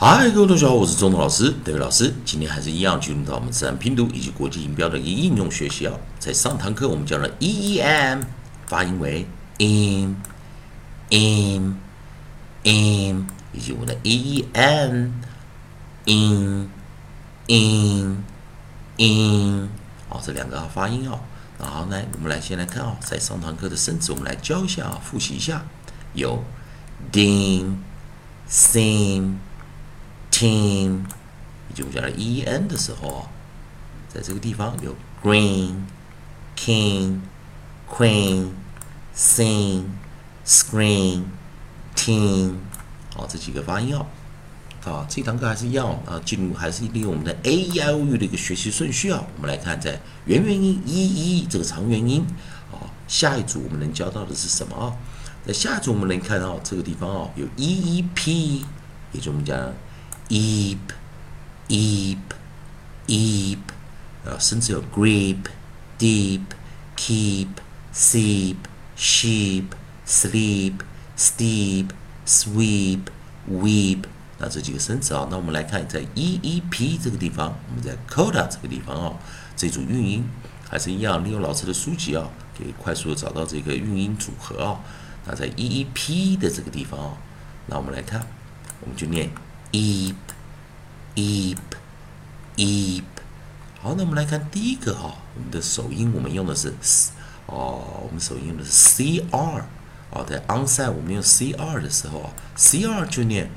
嗨，各位同学好，我是钟东老师，德伟老师。今天还是一样进入到我们自然拼读以及国际音标的一个应用学习啊。在上堂课我们教了 e e m，发音为 in in in，以及我们的 e e n in in in，哦，这两个发音哦。然后呢，我们来先来看哦，在上堂课的生词，我们来教一下，复习一下，有 ding sing。team，以及我们讲的 e n 的时候，在这个地方有 green、king、queen、sing、screen、team，好，这几个发音哦。好，这堂课还是一样啊，进入还是利用我们的 a e i o u 的一个学习顺序啊。我们来看，在元元音 e e 这个长元音，啊，下一组我们能教到的是什么啊？在下一组我们能看到这个地方哦，有 e e p，也就我们讲。Eep, eep, eep，啊，甚至有 grip, deep, keep, seep, sheep, sleep, steep, sweep, weep，那这几个生词啊，那我们来看在 e e p 这个地方，我们在 coda 这个地方啊，这组韵音还是一样，利用老师的书籍啊，可以快速的找到这个韵音组合啊。那在 e e p 的这个地方啊，那我们来看，我们就念。Eep eep eep，好，那我们来看第一个哈，我们的首音我们用的是 s 哦，我们首音用的是 c r 哦，在 onside 我们用 c r 的时候啊，c r 就念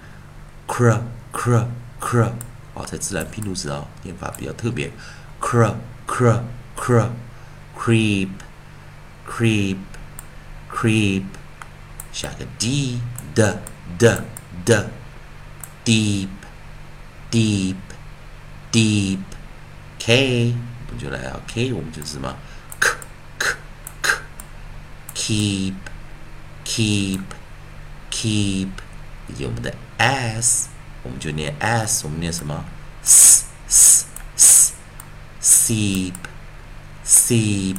cr cr cr 哦，在自然拼读时啊，念法比较特别 cr cr cr creep creep creep，下个 d d d d deep, deep, deep, K，我们就来啊，K 我们就是什么，k k k keep, keep, keep，以及我们的 S，我们就念 S，我们念什么？s s s seep, seep,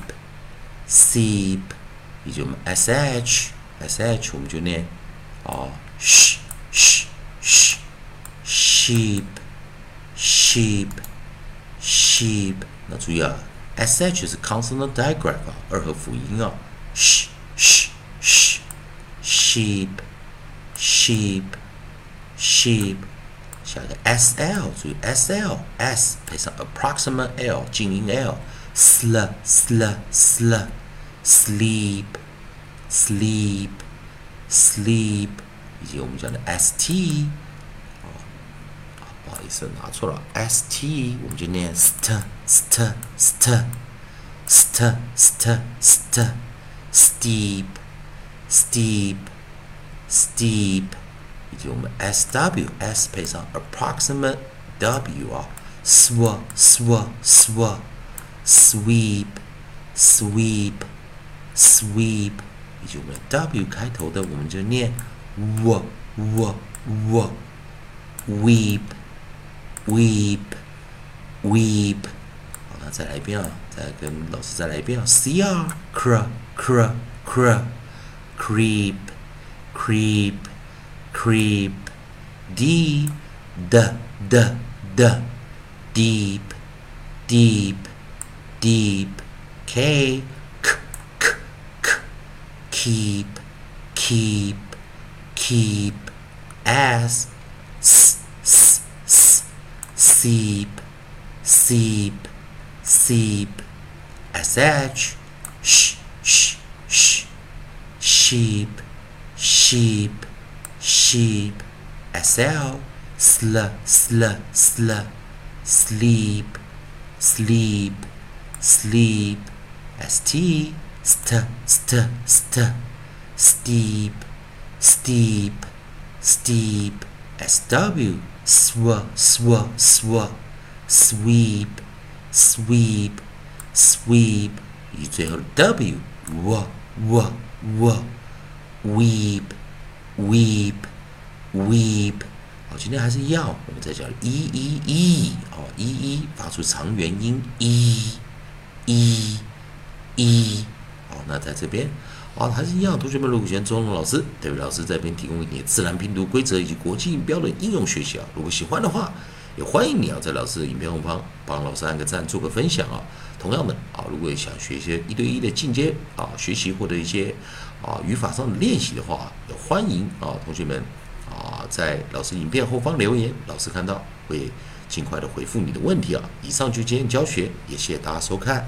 seep，以及我们 sh sh，我们就念哦，sh sh sh。 sheep, sheep, sheep。那注意啊，sh 是 consonant digraph 啊，二合辅音啊。sh sh sh sheep, sheep, sheep。下一个 sl，注意 sl s 配上 approximate l 静音 l。sl sl sl sleep, sleep, sleep，以及我们讲的 st。 不好意思，拿错了，s t 我们就念 st st st st st st steep steep steep，以及我们 s w s 配上 approximate w 啊，sw sw sw sweep sweep sweep，以及我们 w 开头的我们就念 w w w weep。 weep weep，好，那再来一遍啊，再跟老师再来一遍啊，c r cr cr cr creep creep creep d d d d deep deep deep k k k k keep keep keep s s s s سيب سيب سيب أساتش ش ش ش شيب شيب شيب أساو سل سل سل sleep sleep sleep. St st st st. Steep steep steep. Sw sw sw sw sweep sweep sweep 以最后的 w w w w weep weep weep 好，今天还是要，我们再讲 e e e 哦 e e 发出长元音 e e e 好，那在这边啊，还是一样，同学们，如果喜欢钟龙老师、德伟老师这边提供一点自然拼读规则以及国际音标的应用学习啊，如果喜欢的话，也欢迎你啊，在老师的影片后方帮老师按个赞，做个分享啊。同样的啊，如果想学一些一对一的进阶啊学习或者一些啊语法上的练习的话，也欢迎啊同学们啊在老师影片后方留言，老师看到会尽快的回复你的问题啊。以上就今天教学，也谢谢大家收看。